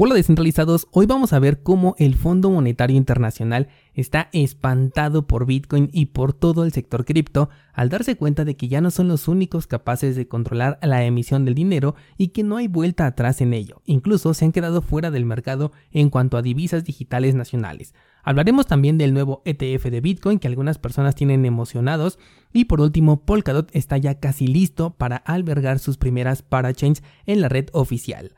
Hola descentralizados, hoy vamos a ver cómo el Fondo Monetario Internacional está espantado por Bitcoin y por todo el sector cripto al darse cuenta de que ya no son los únicos capaces de controlar la emisión del dinero y que no hay vuelta atrás en ello. Incluso se han quedado fuera del mercado en cuanto a divisas digitales nacionales. Hablaremos también del nuevo ETF de Bitcoin que algunas personas tienen emocionados y por último Polkadot está ya casi listo para albergar sus primeras parachains en la red oficial.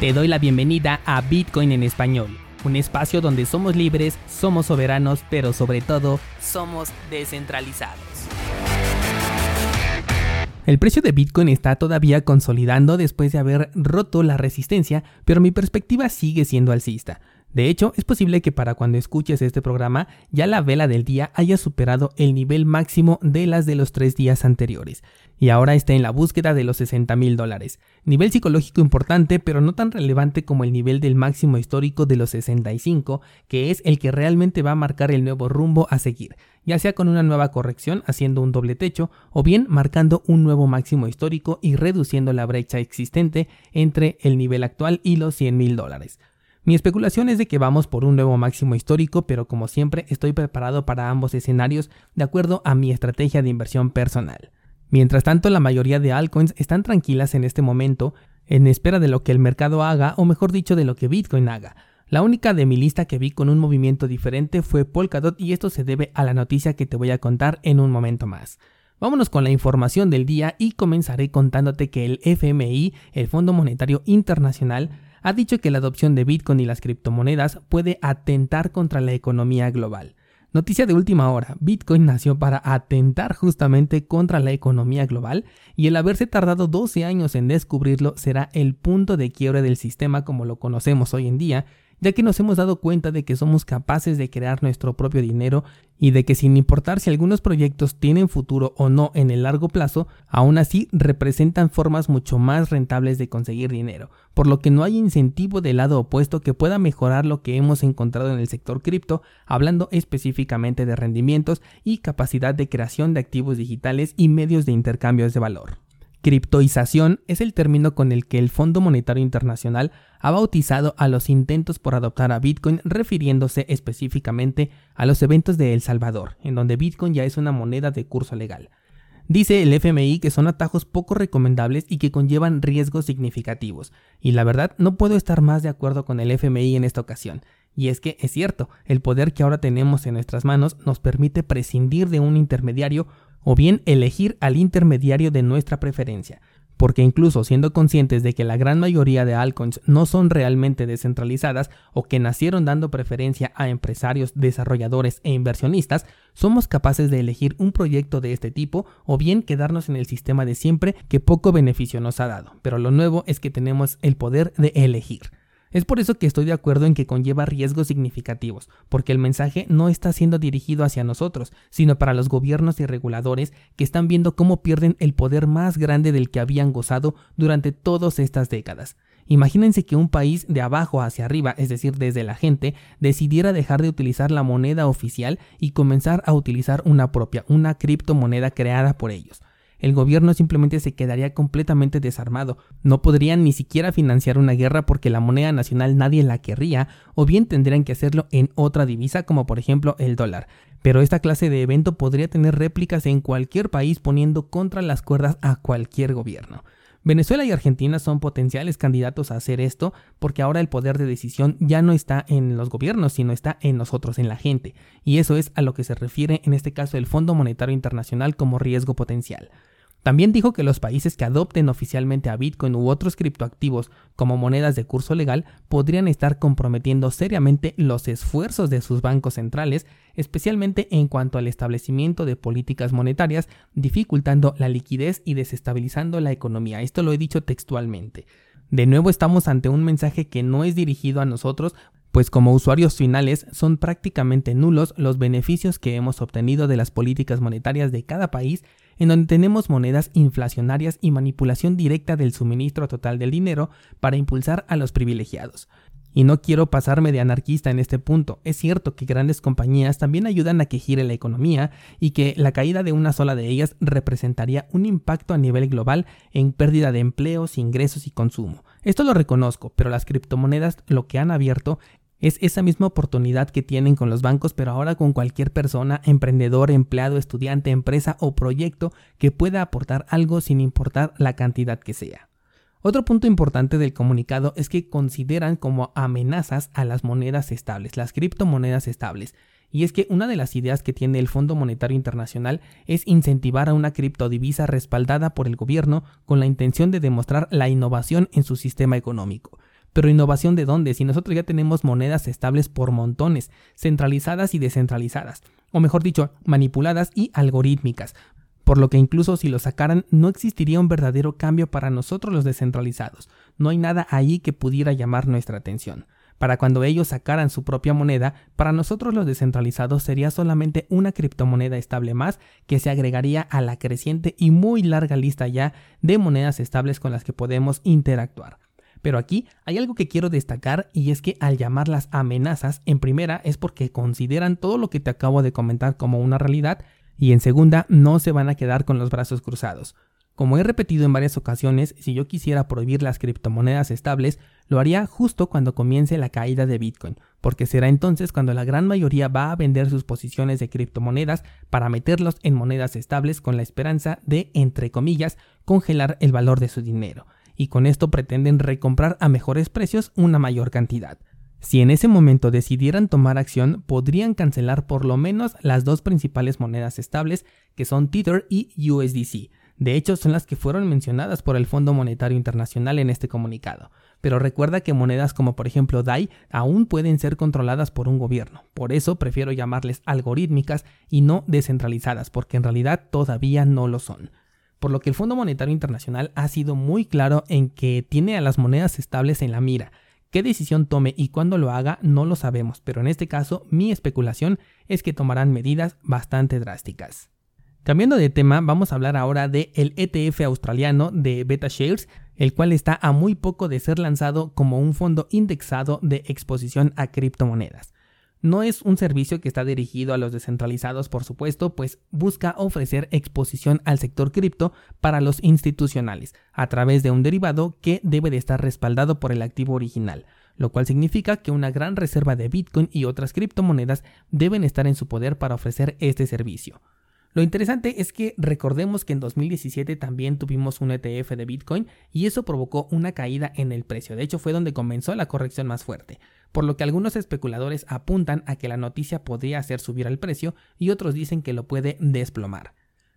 Te doy la bienvenida a Bitcoin en español, un espacio donde somos libres, somos soberanos, pero sobre todo somos descentralizados. El precio de Bitcoin está todavía consolidando después de haber roto la resistencia, pero mi perspectiva sigue siendo alcista. De hecho, es posible que para cuando escuches este programa ya la vela del día haya superado el nivel máximo de las de los tres días anteriores, y ahora está en la búsqueda de los 60 mil dólares. Nivel psicológico importante, pero no tan relevante como el nivel del máximo histórico de los 65, que es el que realmente va a marcar el nuevo rumbo a seguir, ya sea con una nueva corrección haciendo un doble techo, o bien marcando un nuevo máximo histórico y reduciendo la brecha existente entre el nivel actual y los 100 mil dólares. Mi especulación es de que vamos por un nuevo máximo histórico, pero como siempre estoy preparado para ambos escenarios de acuerdo a mi estrategia de inversión personal. Mientras tanto, la mayoría de altcoins están tranquilas en este momento, en espera de lo que el mercado haga, o mejor dicho, de lo que Bitcoin haga. La única de mi lista que vi con un movimiento diferente fue Polkadot y esto se debe a la noticia que te voy a contar en un momento más. Vámonos con la información del día y comenzaré contándote que el FMI, el Fondo Monetario Internacional, ha dicho que la adopción de Bitcoin y las criptomonedas puede atentar contra la economía global. Noticia de última hora, Bitcoin nació para atentar justamente contra la economía global y el haberse tardado 12 años en descubrirlo será el punto de quiebre del sistema como lo conocemos hoy en día ya que nos hemos dado cuenta de que somos capaces de crear nuestro propio dinero y de que sin importar si algunos proyectos tienen futuro o no en el largo plazo, aún así representan formas mucho más rentables de conseguir dinero, por lo que no hay incentivo del lado opuesto que pueda mejorar lo que hemos encontrado en el sector cripto, hablando específicamente de rendimientos y capacidad de creación de activos digitales y medios de intercambios de valor. Criptoización es el término con el que el Fondo Monetario Internacional ha bautizado a los intentos por adoptar a Bitcoin refiriéndose específicamente a los eventos de El Salvador, en donde Bitcoin ya es una moneda de curso legal. Dice el FMI que son atajos poco recomendables y que conllevan riesgos significativos, y la verdad no puedo estar más de acuerdo con el FMI en esta ocasión. Y es que es cierto, el poder que ahora tenemos en nuestras manos nos permite prescindir de un intermediario o bien elegir al intermediario de nuestra preferencia, porque incluso siendo conscientes de que la gran mayoría de altcoins no son realmente descentralizadas o que nacieron dando preferencia a empresarios, desarrolladores e inversionistas, somos capaces de elegir un proyecto de este tipo o bien quedarnos en el sistema de siempre que poco beneficio nos ha dado, pero lo nuevo es que tenemos el poder de elegir. Es por eso que estoy de acuerdo en que conlleva riesgos significativos, porque el mensaje no está siendo dirigido hacia nosotros, sino para los gobiernos y reguladores que están viendo cómo pierden el poder más grande del que habían gozado durante todas estas décadas. Imagínense que un país de abajo hacia arriba, es decir, desde la gente, decidiera dejar de utilizar la moneda oficial y comenzar a utilizar una propia, una criptomoneda creada por ellos el gobierno simplemente se quedaría completamente desarmado. No podrían ni siquiera financiar una guerra porque la moneda nacional nadie la querría, o bien tendrían que hacerlo en otra divisa como por ejemplo el dólar. Pero esta clase de evento podría tener réplicas en cualquier país poniendo contra las cuerdas a cualquier gobierno. Venezuela y Argentina son potenciales candidatos a hacer esto porque ahora el poder de decisión ya no está en los gobiernos, sino está en nosotros, en la gente. Y eso es a lo que se refiere en este caso el Fondo Monetario Internacional como riesgo potencial. También dijo que los países que adopten oficialmente a Bitcoin u otros criptoactivos como monedas de curso legal podrían estar comprometiendo seriamente los esfuerzos de sus bancos centrales, especialmente en cuanto al establecimiento de políticas monetarias, dificultando la liquidez y desestabilizando la economía. Esto lo he dicho textualmente. De nuevo estamos ante un mensaje que no es dirigido a nosotros, pues como usuarios finales son prácticamente nulos los beneficios que hemos obtenido de las políticas monetarias de cada país, en donde tenemos monedas inflacionarias y manipulación directa del suministro total del dinero para impulsar a los privilegiados. Y no quiero pasarme de anarquista en este punto. Es cierto que grandes compañías también ayudan a que gire la economía y que la caída de una sola de ellas representaría un impacto a nivel global en pérdida de empleos, ingresos y consumo. Esto lo reconozco, pero las criptomonedas lo que han abierto es esa misma oportunidad que tienen con los bancos, pero ahora con cualquier persona, emprendedor, empleado, estudiante, empresa o proyecto que pueda aportar algo sin importar la cantidad que sea. Otro punto importante del comunicado es que consideran como amenazas a las monedas estables, las criptomonedas estables. Y es que una de las ideas que tiene el Fondo Monetario Internacional es incentivar a una criptodivisa respaldada por el gobierno con la intención de demostrar la innovación en su sistema económico. Pero innovación de dónde? Si nosotros ya tenemos monedas estables por montones, centralizadas y descentralizadas, o mejor dicho, manipuladas y algorítmicas. Por lo que incluso si lo sacaran no existiría un verdadero cambio para nosotros los descentralizados. No hay nada ahí que pudiera llamar nuestra atención. Para cuando ellos sacaran su propia moneda, para nosotros los descentralizados sería solamente una criptomoneda estable más que se agregaría a la creciente y muy larga lista ya de monedas estables con las que podemos interactuar. Pero aquí hay algo que quiero destacar y es que al llamarlas amenazas, en primera es porque consideran todo lo que te acabo de comentar como una realidad y en segunda no se van a quedar con los brazos cruzados. Como he repetido en varias ocasiones, si yo quisiera prohibir las criptomonedas estables, lo haría justo cuando comience la caída de Bitcoin, porque será entonces cuando la gran mayoría va a vender sus posiciones de criptomonedas para meterlos en monedas estables con la esperanza de, entre comillas, congelar el valor de su dinero y con esto pretenden recomprar a mejores precios una mayor cantidad. Si en ese momento decidieran tomar acción, podrían cancelar por lo menos las dos principales monedas estables, que son Tether y USDC. De hecho, son las que fueron mencionadas por el Fondo Monetario Internacional en este comunicado. Pero recuerda que monedas como por ejemplo DAI aún pueden ser controladas por un gobierno. Por eso prefiero llamarles algorítmicas y no descentralizadas, porque en realidad todavía no lo son por lo que el Fondo Monetario Internacional ha sido muy claro en que tiene a las monedas estables en la mira. Qué decisión tome y cuándo lo haga no lo sabemos, pero en este caso mi especulación es que tomarán medidas bastante drásticas. Cambiando de tema, vamos a hablar ahora del el ETF australiano de Beta Shares, el cual está a muy poco de ser lanzado como un fondo indexado de exposición a criptomonedas. No es un servicio que está dirigido a los descentralizados, por supuesto, pues busca ofrecer exposición al sector cripto para los institucionales, a través de un derivado que debe de estar respaldado por el activo original, lo cual significa que una gran reserva de Bitcoin y otras criptomonedas deben estar en su poder para ofrecer este servicio. Lo interesante es que recordemos que en 2017 también tuvimos un ETF de Bitcoin y eso provocó una caída en el precio. De hecho fue donde comenzó la corrección más fuerte por lo que algunos especuladores apuntan a que la noticia podría hacer subir el precio y otros dicen que lo puede desplomar.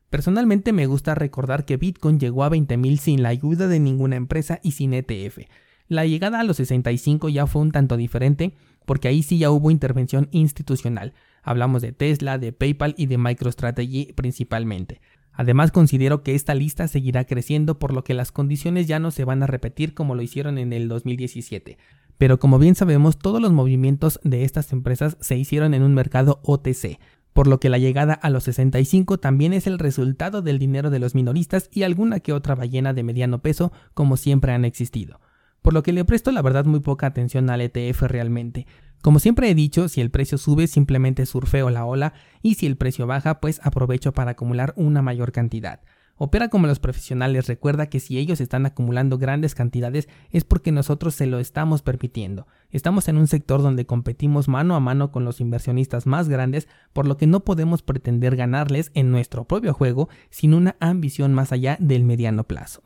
Personalmente me gusta recordar que Bitcoin llegó a 20.000 sin la ayuda de ninguna empresa y sin ETF. La llegada a los 65 ya fue un tanto diferente porque ahí sí ya hubo intervención institucional. Hablamos de Tesla, de PayPal y de MicroStrategy principalmente. Además considero que esta lista seguirá creciendo por lo que las condiciones ya no se van a repetir como lo hicieron en el 2017. Pero como bien sabemos, todos los movimientos de estas empresas se hicieron en un mercado OTC, por lo que la llegada a los 65 también es el resultado del dinero de los minoristas y alguna que otra ballena de mediano peso como siempre han existido. Por lo que le presto la verdad muy poca atención al ETF realmente. Como siempre he dicho, si el precio sube simplemente surfeo la ola y si el precio baja pues aprovecho para acumular una mayor cantidad. Opera como los profesionales, recuerda que si ellos están acumulando grandes cantidades es porque nosotros se lo estamos permitiendo. Estamos en un sector donde competimos mano a mano con los inversionistas más grandes, por lo que no podemos pretender ganarles en nuestro propio juego sin una ambición más allá del mediano plazo.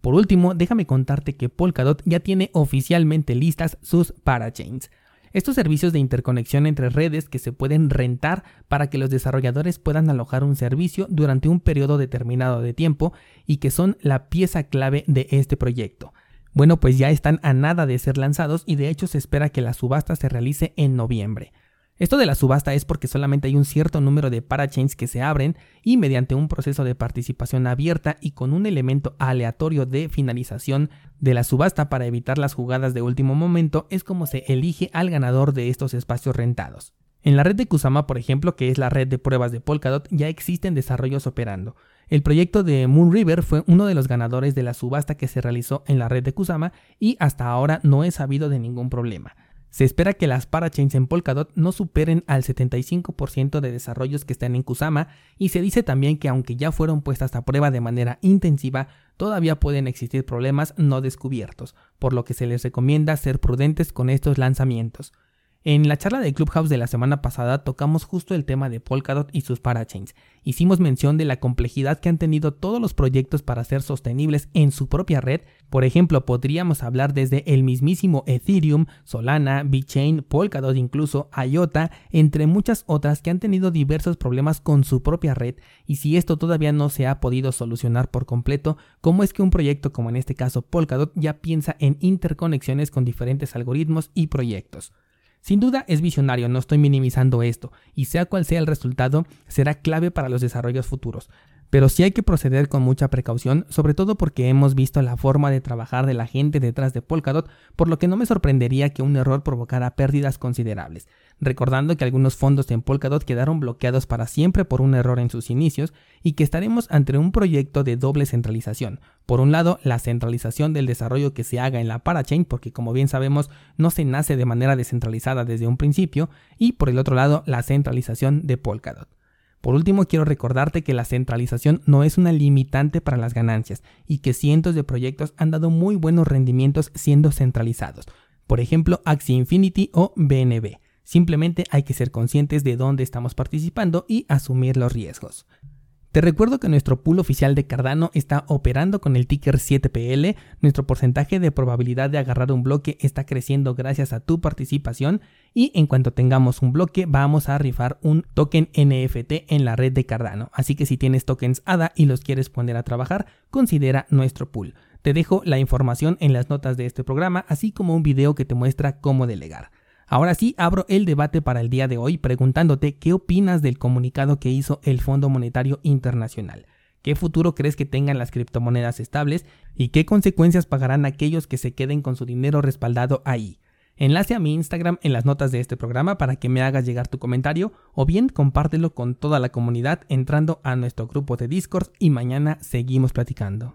Por último, déjame contarte que Polkadot ya tiene oficialmente listas sus parachains. Estos servicios de interconexión entre redes que se pueden rentar para que los desarrolladores puedan alojar un servicio durante un periodo determinado de tiempo y que son la pieza clave de este proyecto. Bueno, pues ya están a nada de ser lanzados y de hecho se espera que la subasta se realice en noviembre. Esto de la subasta es porque solamente hay un cierto número de parachains que se abren y mediante un proceso de participación abierta y con un elemento aleatorio de finalización de la subasta para evitar las jugadas de último momento es como se elige al ganador de estos espacios rentados. En la red de Kusama, por ejemplo, que es la red de pruebas de Polkadot, ya existen desarrollos operando. El proyecto de Moon River fue uno de los ganadores de la subasta que se realizó en la red de Kusama y hasta ahora no he sabido de ningún problema. Se espera que las parachains en Polkadot no superen al 75% de desarrollos que están en Kusama y se dice también que aunque ya fueron puestas a prueba de manera intensiva, todavía pueden existir problemas no descubiertos, por lo que se les recomienda ser prudentes con estos lanzamientos. En la charla de Clubhouse de la semana pasada tocamos justo el tema de Polkadot y sus parachains. Hicimos mención de la complejidad que han tenido todos los proyectos para ser sostenibles en su propia red. Por ejemplo, podríamos hablar desde el mismísimo Ethereum, Solana, BitChain, Polkadot incluso, IOTA, entre muchas otras que han tenido diversos problemas con su propia red. Y si esto todavía no se ha podido solucionar por completo, ¿cómo es que un proyecto como en este caso Polkadot ya piensa en interconexiones con diferentes algoritmos y proyectos? Sin duda es visionario, no estoy minimizando esto, y sea cual sea el resultado, será clave para los desarrollos futuros. Pero sí hay que proceder con mucha precaución, sobre todo porque hemos visto la forma de trabajar de la gente detrás de Polkadot, por lo que no me sorprendería que un error provocara pérdidas considerables. Recordando que algunos fondos en Polkadot quedaron bloqueados para siempre por un error en sus inicios y que estaremos ante un proyecto de doble centralización. Por un lado, la centralización del desarrollo que se haga en la parachain, porque como bien sabemos no se nace de manera descentralizada desde un principio, y por el otro lado, la centralización de Polkadot. Por último, quiero recordarte que la centralización no es una limitante para las ganancias y que cientos de proyectos han dado muy buenos rendimientos siendo centralizados. Por ejemplo, Axie Infinity o BNB. Simplemente hay que ser conscientes de dónde estamos participando y asumir los riesgos. Te recuerdo que nuestro pool oficial de Cardano está operando con el ticker 7PL. Nuestro porcentaje de probabilidad de agarrar un bloque está creciendo gracias a tu participación y en cuanto tengamos un bloque vamos a rifar un token NFT en la red de Cardano. Así que si tienes tokens ADA y los quieres poner a trabajar, considera nuestro pool. Te dejo la información en las notas de este programa, así como un video que te muestra cómo delegar. Ahora sí, abro el debate para el día de hoy preguntándote qué opinas del comunicado que hizo el Fondo Monetario Internacional. ¿Qué futuro crees que tengan las criptomonedas estables y qué consecuencias pagarán aquellos que se queden con su dinero respaldado ahí? Enlace a mi Instagram en las notas de este programa para que me hagas llegar tu comentario o bien compártelo con toda la comunidad entrando a nuestro grupo de Discord y mañana seguimos platicando.